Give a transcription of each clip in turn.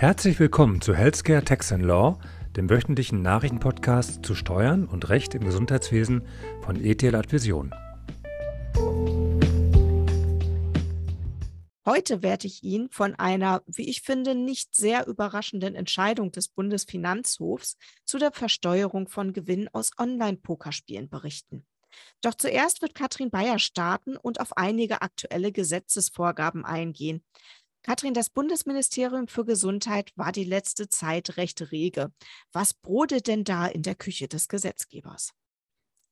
Herzlich willkommen zu Healthcare Tax and Law, dem wöchentlichen Nachrichtenpodcast zu Steuern und Recht im Gesundheitswesen von ETL Advision. Heute werde ich Ihnen von einer, wie ich finde, nicht sehr überraschenden Entscheidung des Bundesfinanzhofs zu der Versteuerung von Gewinn aus Online-Pokerspielen berichten. Doch zuerst wird Katrin Bayer starten und auf einige aktuelle Gesetzesvorgaben eingehen. Katrin, das Bundesministerium für Gesundheit war die letzte Zeit recht rege. Was brodelt denn da in der Küche des Gesetzgebers?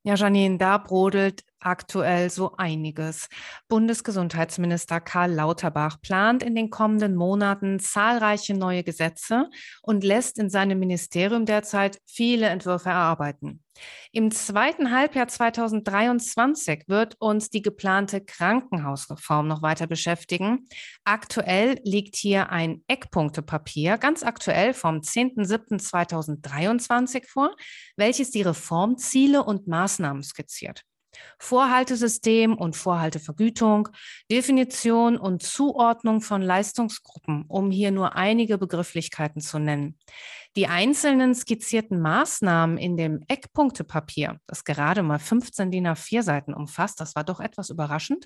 Ja, Janine, da brodelt aktuell so einiges. Bundesgesundheitsminister Karl Lauterbach plant in den kommenden Monaten zahlreiche neue Gesetze und lässt in seinem Ministerium derzeit viele Entwürfe erarbeiten. Im zweiten Halbjahr 2023 wird uns die geplante Krankenhausreform noch weiter beschäftigen. Aktuell liegt hier ein Eckpunktepapier, ganz aktuell vom 10.07.2023 vor, welches die Reformziele und Maßnahmen skizziert. Vorhaltesystem und Vorhaltevergütung, Definition und Zuordnung von Leistungsgruppen, um hier nur einige Begrifflichkeiten zu nennen. Die einzelnen skizzierten Maßnahmen in dem Eckpunktepapier, das gerade mal 15 DIN A4 Seiten umfasst, das war doch etwas überraschend,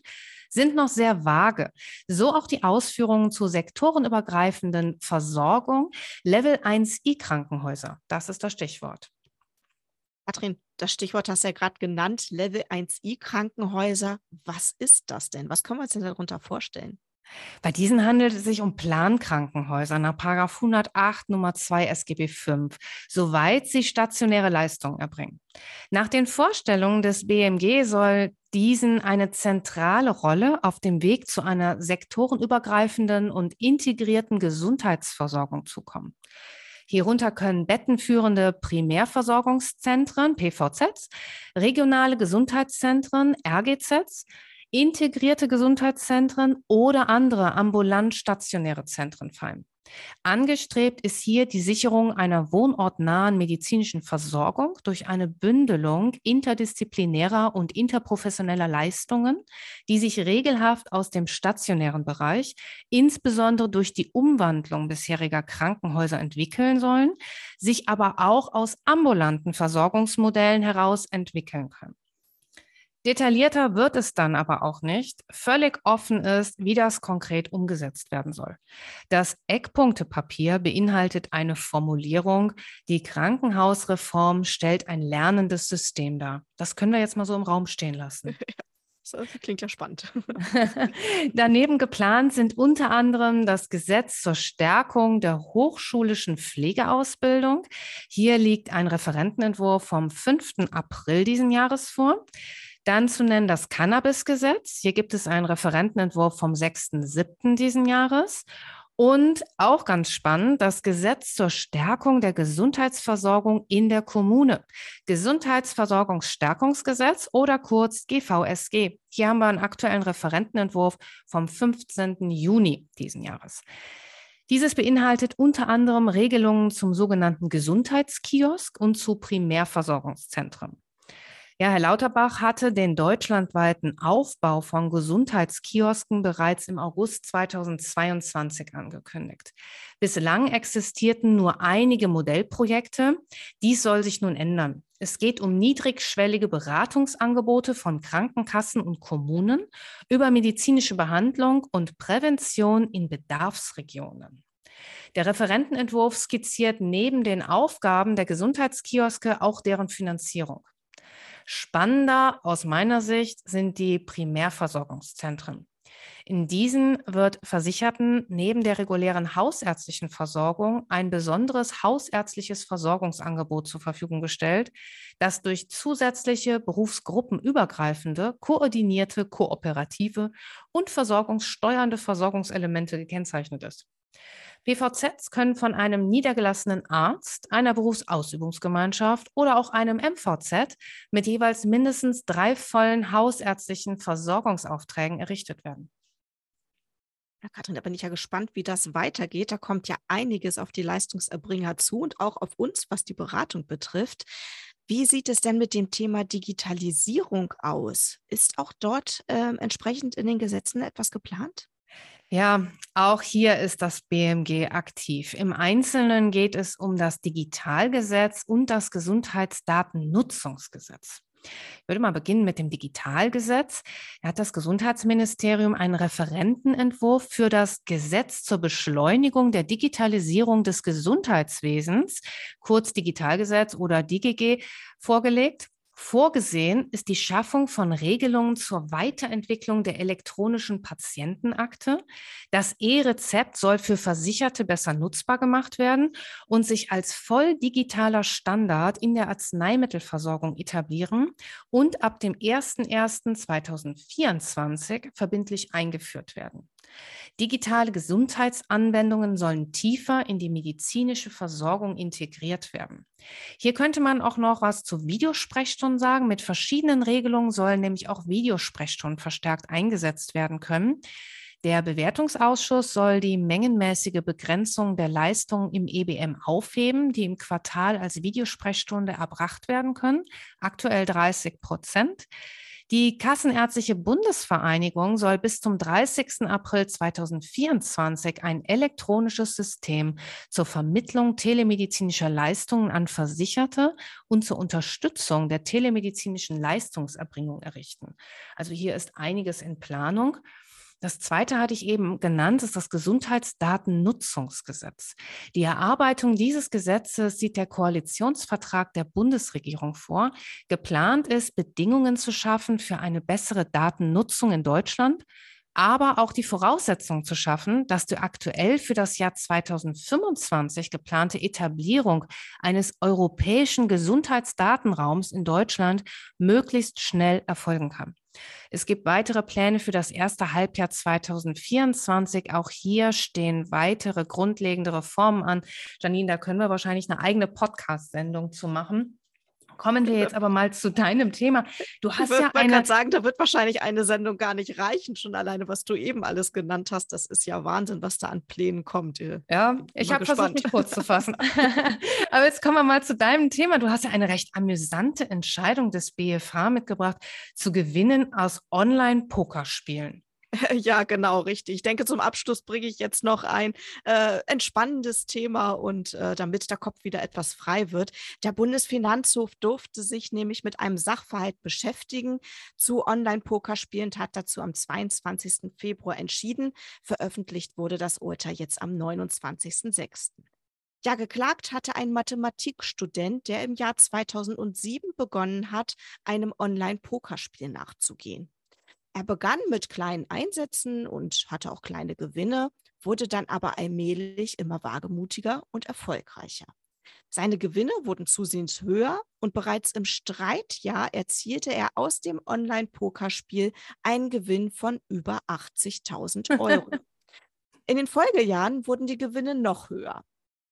sind noch sehr vage. So auch die Ausführungen zur sektorenübergreifenden Versorgung Level 1i Krankenhäuser. Das ist das Stichwort. Katrin, das Stichwort hast du ja gerade genannt, Level 1i Krankenhäuser. Was ist das denn? Was können wir uns denn darunter vorstellen? Bei diesen handelt es sich um Plankrankenhäuser nach 108 Nummer 2 SGB V, soweit sie stationäre Leistungen erbringen. Nach den Vorstellungen des BMG soll diesen eine zentrale Rolle auf dem Weg zu einer sektorenübergreifenden und integrierten Gesundheitsversorgung zukommen. Hierunter können bettenführende Primärversorgungszentren, PVZs, regionale Gesundheitszentren, RGZs, integrierte Gesundheitszentren oder andere ambulant stationäre Zentren fallen. Angestrebt ist hier die Sicherung einer wohnortnahen medizinischen Versorgung durch eine Bündelung interdisziplinärer und interprofessioneller Leistungen, die sich regelhaft aus dem stationären Bereich, insbesondere durch die Umwandlung bisheriger Krankenhäuser entwickeln sollen, sich aber auch aus ambulanten Versorgungsmodellen heraus entwickeln können. Detaillierter wird es dann aber auch nicht. Völlig offen ist, wie das konkret umgesetzt werden soll. Das Eckpunktepapier beinhaltet eine Formulierung, die Krankenhausreform stellt ein lernendes System dar. Das können wir jetzt mal so im Raum stehen lassen. Das klingt ja spannend. Daneben geplant sind unter anderem das Gesetz zur Stärkung der hochschulischen Pflegeausbildung. Hier liegt ein Referentenentwurf vom 5. April diesen Jahres vor. Dann zu nennen das Cannabis-Gesetz. Hier gibt es einen Referentenentwurf vom 6.7. diesen Jahres. Und auch ganz spannend, das Gesetz zur Stärkung der Gesundheitsversorgung in der Kommune. Gesundheitsversorgungsstärkungsgesetz oder kurz GVSG. Hier haben wir einen aktuellen Referentenentwurf vom 15. Juni diesen Jahres. Dieses beinhaltet unter anderem Regelungen zum sogenannten Gesundheitskiosk und zu Primärversorgungszentren. Ja, Herr Lauterbach hatte den deutschlandweiten Aufbau von Gesundheitskiosken bereits im August 2022 angekündigt. Bislang existierten nur einige Modellprojekte. Dies soll sich nun ändern. Es geht um niedrigschwellige Beratungsangebote von Krankenkassen und Kommunen über medizinische Behandlung und Prävention in Bedarfsregionen. Der Referentenentwurf skizziert neben den Aufgaben der Gesundheitskioske auch deren Finanzierung. Spannender aus meiner Sicht sind die Primärversorgungszentren. In diesen wird Versicherten neben der regulären hausärztlichen Versorgung ein besonderes hausärztliches Versorgungsangebot zur Verfügung gestellt, das durch zusätzliche berufsgruppenübergreifende, koordinierte, kooperative und versorgungssteuernde Versorgungselemente gekennzeichnet ist. PVZs können von einem niedergelassenen Arzt, einer Berufsausübungsgemeinschaft oder auch einem MVZ mit jeweils mindestens drei vollen hausärztlichen Versorgungsaufträgen errichtet werden. Ja, Katrin, da bin ich ja gespannt, wie das weitergeht. Da kommt ja einiges auf die Leistungserbringer zu und auch auf uns, was die Beratung betrifft. Wie sieht es denn mit dem Thema Digitalisierung aus? Ist auch dort äh, entsprechend in den Gesetzen etwas geplant? Ja, auch hier ist das BMG aktiv. Im Einzelnen geht es um das Digitalgesetz und das Gesundheitsdatennutzungsgesetz. Ich würde mal beginnen mit dem Digitalgesetz. Da hat das Gesundheitsministerium einen Referentenentwurf für das Gesetz zur Beschleunigung der Digitalisierung des Gesundheitswesens, kurz Digitalgesetz oder DGG, vorgelegt. Vorgesehen ist die Schaffung von Regelungen zur Weiterentwicklung der elektronischen Patientenakte. Das E-Rezept soll für Versicherte besser nutzbar gemacht werden und sich als voll digitaler Standard in der Arzneimittelversorgung etablieren und ab dem 01.01.2024 verbindlich eingeführt werden. Digitale Gesundheitsanwendungen sollen tiefer in die medizinische Versorgung integriert werden. Hier könnte man auch noch was zu Videosprechstunden sagen. Mit verschiedenen Regelungen sollen nämlich auch Videosprechstunden verstärkt eingesetzt werden können. Der Bewertungsausschuss soll die mengenmäßige Begrenzung der Leistungen im EBM aufheben, die im Quartal als Videosprechstunde erbracht werden können, aktuell 30 Prozent. Die Kassenärztliche Bundesvereinigung soll bis zum 30. April 2024 ein elektronisches System zur Vermittlung telemedizinischer Leistungen an Versicherte und zur Unterstützung der telemedizinischen Leistungserbringung errichten. Also hier ist einiges in Planung. Das zweite hatte ich eben genannt, ist das Gesundheitsdatennutzungsgesetz. Die Erarbeitung dieses Gesetzes sieht der Koalitionsvertrag der Bundesregierung vor. Geplant ist, Bedingungen zu schaffen für eine bessere Datennutzung in Deutschland, aber auch die Voraussetzung zu schaffen, dass die aktuell für das Jahr 2025 geplante Etablierung eines europäischen Gesundheitsdatenraums in Deutschland möglichst schnell erfolgen kann. Es gibt weitere Pläne für das erste Halbjahr 2024. Auch hier stehen weitere grundlegende Reformen an. Janine, da können wir wahrscheinlich eine eigene Podcast-Sendung zu machen. Kommen wir jetzt aber mal zu deinem Thema. Du hast ich ja eine. Ich kann sagen, da wird wahrscheinlich eine Sendung gar nicht reichen, schon alleine, was du eben alles genannt hast. Das ist ja Wahnsinn, was da an Plänen kommt. Ja, ich habe versucht, mich kurz zu fassen. aber jetzt kommen wir mal zu deinem Thema. Du hast ja eine recht amüsante Entscheidung des BFH mitgebracht, zu gewinnen aus Online-Pokerspielen. Ja, genau, richtig. Ich denke, zum Abschluss bringe ich jetzt noch ein äh, entspannendes Thema und äh, damit der Kopf wieder etwas frei wird. Der Bundesfinanzhof durfte sich nämlich mit einem Sachverhalt beschäftigen zu Online-Pokerspielen, hat dazu am 22. Februar entschieden. Veröffentlicht wurde das Urteil jetzt am 29.06. Ja, geklagt hatte ein Mathematikstudent, der im Jahr 2007 begonnen hat, einem Online-Pokerspiel nachzugehen. Er begann mit kleinen Einsätzen und hatte auch kleine Gewinne, wurde dann aber allmählich immer wagemutiger und erfolgreicher. Seine Gewinne wurden zusehends höher und bereits im Streitjahr erzielte er aus dem Online-Pokerspiel einen Gewinn von über 80.000 Euro. In den Folgejahren wurden die Gewinne noch höher.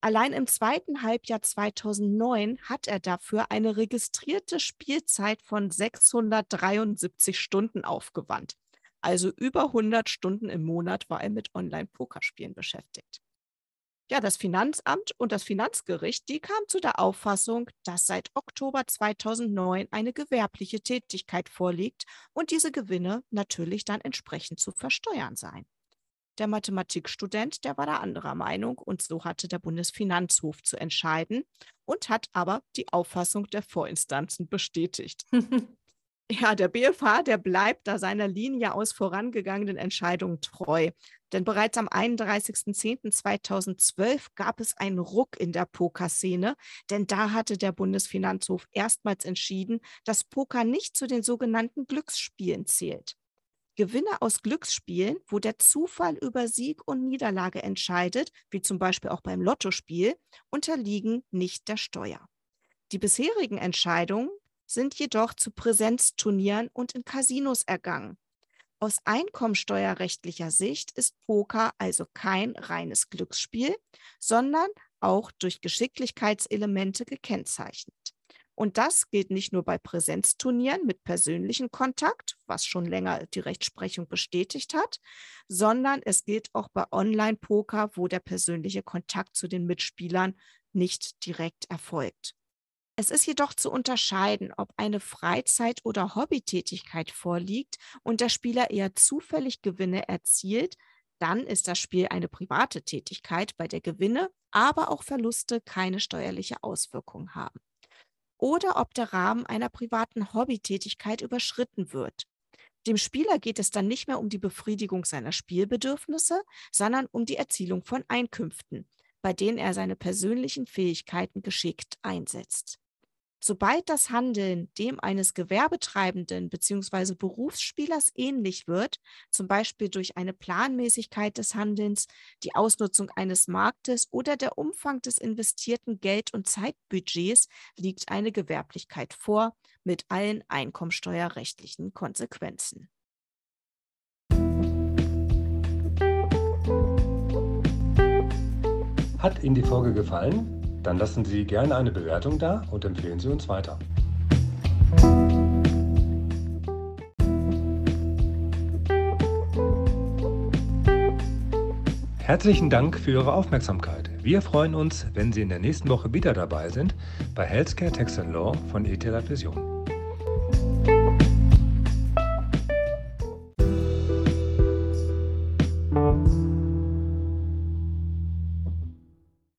Allein im zweiten Halbjahr 2009 hat er dafür eine registrierte Spielzeit von 673 Stunden aufgewandt. Also über 100 Stunden im Monat war er mit Online-Pokerspielen beschäftigt. Ja, das Finanzamt und das Finanzgericht, die kamen zu der Auffassung, dass seit Oktober 2009 eine gewerbliche Tätigkeit vorliegt und diese Gewinne natürlich dann entsprechend zu versteuern seien. Der Mathematikstudent, der war da anderer Meinung und so hatte der Bundesfinanzhof zu entscheiden und hat aber die Auffassung der Vorinstanzen bestätigt. ja, der BFH, der bleibt da seiner Linie aus vorangegangenen Entscheidungen treu. Denn bereits am 31.10.2012 gab es einen Ruck in der Pokerszene, denn da hatte der Bundesfinanzhof erstmals entschieden, dass Poker nicht zu den sogenannten Glücksspielen zählt. Gewinne aus Glücksspielen, wo der Zufall über Sieg und Niederlage entscheidet, wie zum Beispiel auch beim Lottospiel, unterliegen nicht der Steuer. Die bisherigen Entscheidungen sind jedoch zu Präsenzturnieren und in Casinos ergangen. Aus einkommensteuerrechtlicher Sicht ist Poker also kein reines Glücksspiel, sondern auch durch Geschicklichkeitselemente gekennzeichnet. Und das gilt nicht nur bei Präsenzturnieren mit persönlichem Kontakt, was schon länger die Rechtsprechung bestätigt hat, sondern es gilt auch bei Online-Poker, wo der persönliche Kontakt zu den Mitspielern nicht direkt erfolgt. Es ist jedoch zu unterscheiden, ob eine Freizeit- oder Hobbytätigkeit vorliegt und der Spieler eher zufällig Gewinne erzielt, Dann ist das Spiel eine private Tätigkeit, bei der Gewinne, aber auch Verluste keine steuerliche Auswirkung haben. Oder ob der Rahmen einer privaten Hobbytätigkeit überschritten wird. Dem Spieler geht es dann nicht mehr um die Befriedigung seiner Spielbedürfnisse, sondern um die Erzielung von Einkünften, bei denen er seine persönlichen Fähigkeiten geschickt einsetzt. Sobald das Handeln dem eines Gewerbetreibenden bzw. Berufsspielers ähnlich wird, zum Beispiel durch eine Planmäßigkeit des Handelns, die Ausnutzung eines Marktes oder der Umfang des investierten Geld- und Zeitbudgets, liegt eine Gewerblichkeit vor mit allen einkommensteuerrechtlichen Konsequenzen. Hat Ihnen die Folge gefallen? Dann lassen Sie gerne eine Bewertung da und empfehlen Sie uns weiter. Herzlichen Dank für Ihre Aufmerksamkeit. Wir freuen uns, wenn Sie in der nächsten Woche wieder dabei sind bei Healthcare Tax Law von ETH Vision.